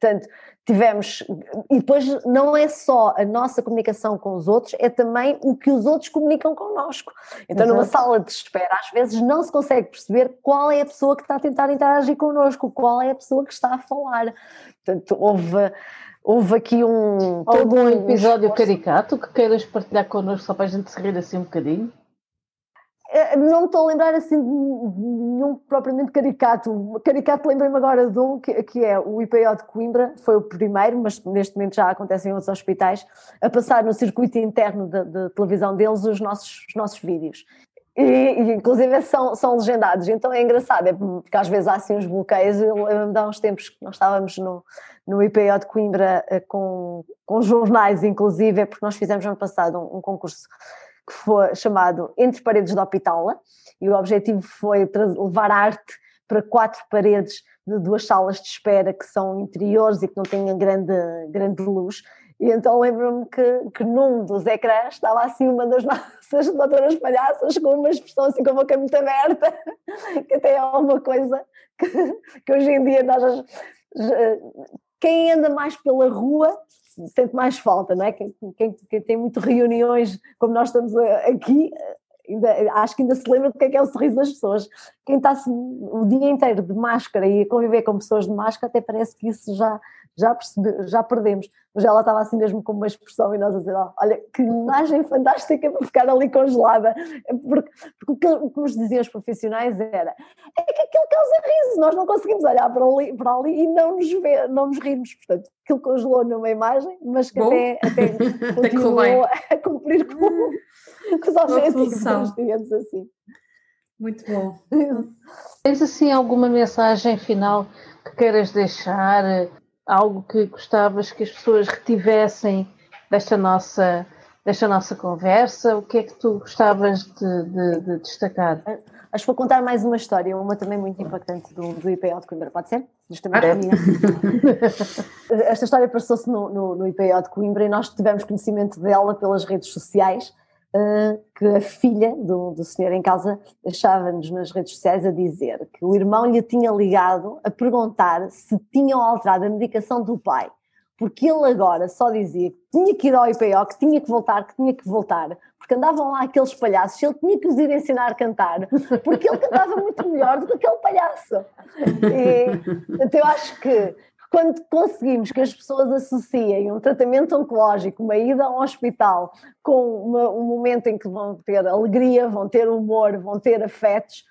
Portanto, tivemos. E depois não é só a nossa comunicação com os outros, é também o que os outros comunicam connosco. Então, numa sala de espera, às vezes não se consegue perceber qual é a pessoa que está a tentar interagir connosco, qual é a pessoa que está a falar. Portanto, houve. Houve aqui um. Algum episódio um caricato que queiras partilhar connosco só para a gente se rir assim um bocadinho? Eh, não estou a lembrar assim de nenhum propriamente caricato. Caricato lembrei-me agora de um que, que, é o IPO de Coimbra, foi o primeiro, mas neste momento já acontece em outros hospitais, a passar no circuito interno de, televisão deles os nossos, os nossos vídeos. E, e, inclusive são, são legendados, então é engraçado, é porque às vezes há assim uns bloqueios. Eu lembro-me há uns tempos que nós estávamos no, no IPO de Coimbra eh, com, com jornais, inclusive, é porque nós fizemos ano passado um, um concurso que foi chamado Entre Paredes da Hospitala, e o objetivo foi levar arte para quatro paredes de duas salas de espera que são interiores e que não têm grande, grande luz. E então lembro-me que, que num dos ecrãs estava assim uma das nossas doutoras palhaças com uma expressão assim com a boca muito aberta, que até é uma coisa que, que hoje em dia nós. Quem anda mais pela rua sente mais falta, não é? Quem, quem, quem, tem muito reuniões, como nós estamos aqui, ainda, acho que ainda se lembra do que é, que é o sorriso das pessoas. Quem está o dia inteiro de máscara e a conviver com pessoas de máscara, até parece que isso já, já, percebe, já perdemos. Mas ela estava assim mesmo com uma expressão e nós a dizer: oh, olha, que imagem fantástica para ficar ali congelada. Porque, porque o que nos diziam os profissionais era: é que aquilo causa riso, nós não conseguimos olhar para ali, para ali e não nos, ver, não nos rirmos. Portanto, aquilo congelou numa imagem, mas que Bom. até, até continuou a cumprir com, com os objetivos, digamos assim. Muito bom. Tens assim alguma mensagem final que queiras deixar? Algo que gostavas que as pessoas retivessem desta nossa, desta nossa conversa? O que é que tu gostavas de, de, de destacar? Acho que vou contar mais uma história, uma também muito impactante do, do IPO de Coimbra, pode ser? Justamente Esta história passou-se no, no, no IPO de Coimbra e nós tivemos conhecimento dela pelas redes sociais uh, que a filha do, do senhor em causa achava-nos nas redes sociais a dizer que o irmão lhe tinha ligado a perguntar se tinham alterado a medicação do pai, porque ele agora só dizia que tinha que ir ao IPO, que tinha que voltar, que tinha que voltar, porque andavam lá aqueles palhaços, ele tinha que os ir ensinar a cantar, porque ele cantava muito melhor do que aquele palhaço. E, então eu acho que quando conseguimos que as pessoas associem um tratamento oncológico, uma ida ao hospital, com uma, um momento em que vão ter alegria, vão ter humor, vão ter afetos,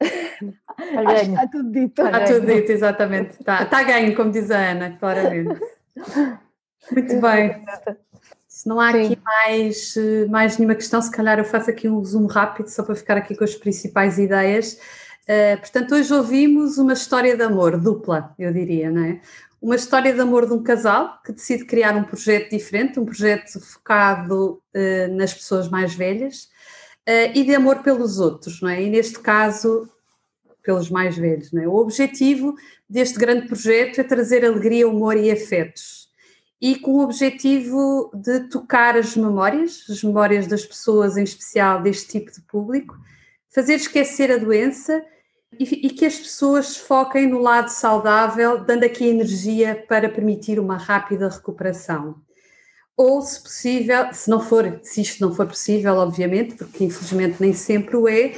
Acho está tudo dito. Está tudo dito, exatamente. Está, está ganho, como diz a Ana, claramente. Muito bem. Se não há Sim. aqui mais, mais nenhuma questão, se calhar eu faço aqui um resumo rápido, só para ficar aqui com as principais ideias. Uh, portanto, hoje ouvimos uma história de amor dupla, eu diria, não é? Uma história de amor de um casal que decide criar um projeto diferente, um projeto focado uh, nas pessoas mais velhas uh, e de amor pelos outros, não é? E neste caso, pelos mais velhos, não é? O objetivo deste grande projeto é trazer alegria, humor e afetos. E com o objetivo de tocar as memórias, as memórias das pessoas, em especial deste tipo de público, fazer esquecer a doença e, que as pessoas foquem no lado saudável, dando aqui energia para permitir uma rápida recuperação. Ou, se possível, se não for, se isto não for possível, obviamente, porque infelizmente nem sempre o é,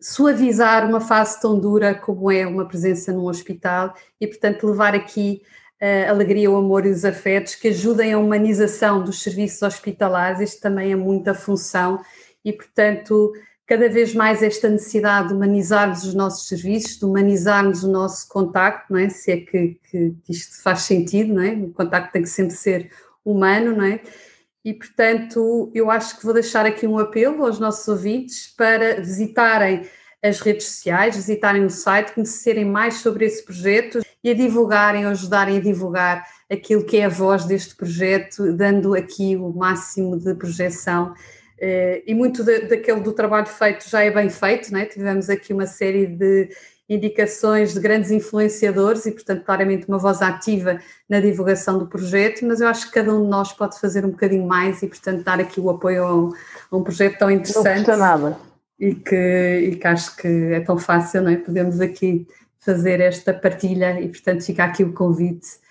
suavizar uma fase tão dura como é uma presença num hospital e, portanto, levar aqui a alegria, o amor e os afetos que ajudem a humanização dos serviços hospitalares. Isto também é muita função e, portanto, cada vez mais esta necessidade de humanizarmos os nossos serviços, de humanizarmos o nosso contacto, não é? Se é que, que isto faz sentido, não é? O contacto tem que sempre ser humano, não é? E, portanto, eu acho que vou deixar aqui um apelo aos nossos ouvintes para visitarem as redes sociais, visitarem o site, conhecerem mais sobre esse projeto e a divulgarem, ajudarem a divulgar aquilo que é a voz deste projeto, dando aqui o máximo de projeção e muito daquele do trabalho feito já é bem feito, né? tivemos aqui uma série de indicações de grandes influenciadores e, portanto, claramente uma voz ativa na divulgação do projeto, mas eu acho que cada um de nós pode fazer um bocadinho mais e, portanto, dar aqui o apoio a um, a um projeto tão interessante. Não nada. E que, e que acho que é tão fácil, não é? Podemos aqui fazer esta partilha e, portanto, fica aqui o convite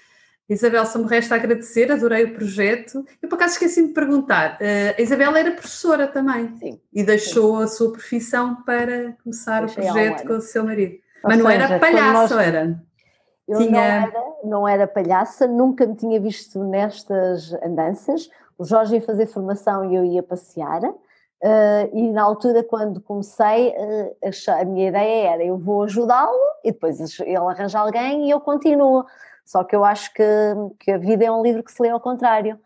Isabel, só me resta agradecer, adorei o projeto. Eu por acaso esqueci-me de perguntar, uh, a Isabel era professora também Sim. e deixou sim. a sua profissão para começar Deixei o projeto com o seu marido. Ou Mas não seja, era palhaço, nós... era? Eu tinha... não, era, não era palhaça, nunca me tinha visto nestas andanças. O Jorge ia fazer formação e eu ia passear. Uh, e na altura, quando comecei, uh, a minha ideia era eu vou ajudá-lo e depois ele arranja alguém e eu continuo. Só que eu acho que, que a vida é um livro que se lê ao contrário.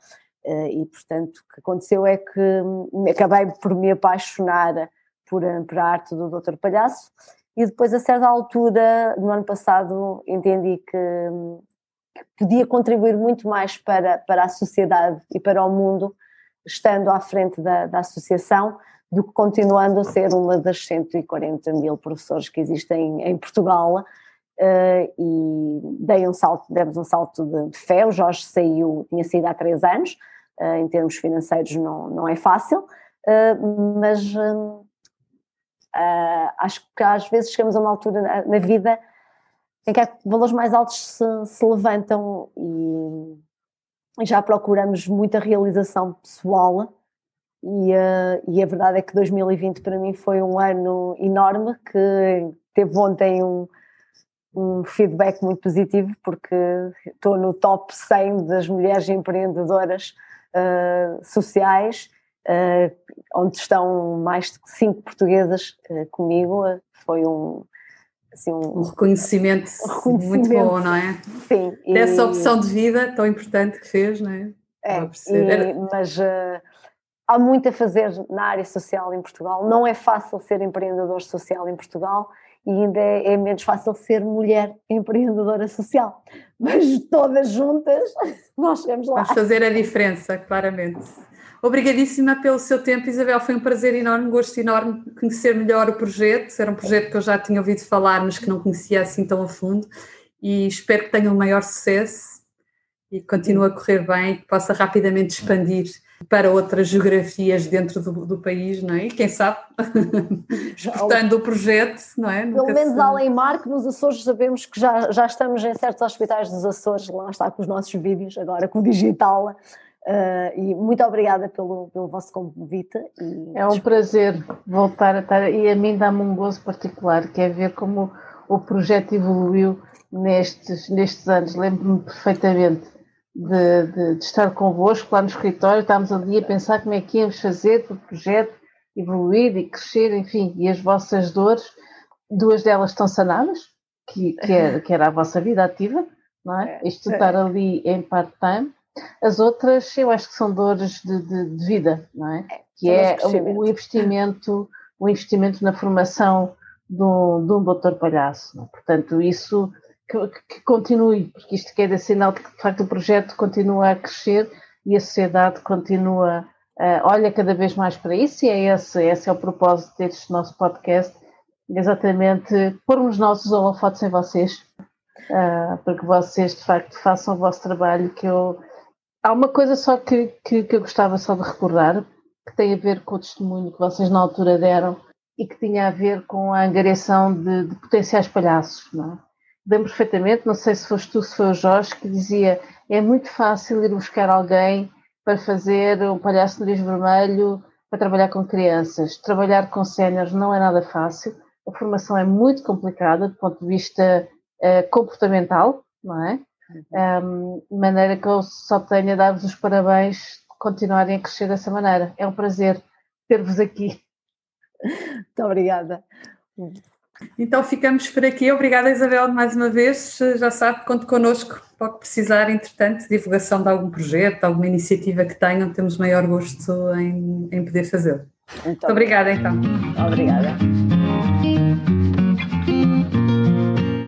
Uh, e, portanto, o que aconteceu é que acabei por me apaixonar por, por a arte do Doutor Palhaço e depois, a certa altura, no ano passado, entendi que, que podia contribuir muito mais para, para a sociedade e para o mundo estando à frente da, da associação do que continuando a ser uma das 140 mil professores que existem em Portugal uh, e dei um salto, demos um salto de, de, fé, o Jorge saiu, tinha saído há três anos, uh, em termos financeiros não, não é fácil, uh, mas acho que às vezes chegamos a uma altura na, na vida em que valores mais altos se, se levantam e, e, já procuramos muita realização pessoal. E, e, a verdade é que 2020 para mim foi um ano enorme que teve ontem um, um feedback muito positivo porque estou no top 100 das mulheres empreendedoras uh, sociais, uh, onde estão mais de cinco portuguesas uh, comigo. Foi um, assim, um, um, reconhecimento, um, reconhecimento, muito bom, não é? Sim. Dessa opção de vida tão importante que fez, não é? É, e, mas há muito a fazer na área social em Portugal. Não é fácil ser empreendedor social em Portugal e ainda é, é, menos fácil ser mulher empreendedora social. Mas todas juntas nós chegamos lá. Vamos fazer a diferença, claramente. Obrigadíssima pelo seu tempo, Isabel. Foi um prazer enorme, um gosto enorme conhecer melhor o projeto. Era um projeto que eu já tinha ouvido falar, mas que não conhecia assim tão a fundo. E espero que tenha um maior sucesso e continue a correr bem e que possa rapidamente expandir para outras geografias dentro do, do país, não é? E quem sabe, exportando o projeto, não é? Pelo Nunca menos se... além mar, que nos Açores sabemos que já, já estamos em certos hospitais dos Açores, lá está com os nossos vídeos, agora com o digital. Uh, e muito obrigada pelo, pelo vosso convite. é um prazer voltar a estar, e a mim dá-me um gozo particular, que é ver como o projeto evoluiu nestes, nestes anos. Lembro-me perfeitamente de, de, de, estar convosco lá no escritório, estávamos ali a pensar como é que íamos fazer para o projeto evoluir e crescer, enfim, e as vossas dores, duas delas estão sanadas, que, que, era, que era a vossa vida ativa, não é? é Isto estar ali em part-time. As outras, eu acho que são dores de, de, vida, não é? é que é o, o investimento, o investimento na formação de um, de um doutor palhaço. É? Portanto, isso que, que, continue, porque isto quer dizer sinal de que de facto o projeto continua a crescer e a sociedade continua, uh, olha cada vez mais para isso e é esse, esse é o propósito deste nosso podcast, exatamente pormos nossos holofotes em vocês, uh, para que vocês de facto façam o vosso trabalho, que eu... Há uma coisa só que, que, que eu gostava só de recordar, que tem a ver com o testemunho que vocês na altura deram e que tinha a ver com a angariação de, de potenciais palhaços, não é? Lembro perfeitamente, não sei se foste tu, se foi o Jorge, que dizia é muito fácil ir buscar alguém para fazer um palhaço no nariz vermelho para trabalhar com crianças. Trabalhar com séniores não é nada fácil, a formação é muito complicada do ponto de vista uh, comportamental, não é? Um, de maneira que eu só tenho a dar-vos os parabéns de continuarem a crescer dessa maneira. É um prazer ter-vos aqui. Muito obrigada. Então ficamos por aqui. Obrigada, Isabel, mais uma vez. Já sabe, conte connosco para o que precisar, entretanto, divulgação de algum projeto, alguma iniciativa que tenham, temos maior gosto em, em poder fazê-lo. Muito, Muito obrigada, então. Obrigada.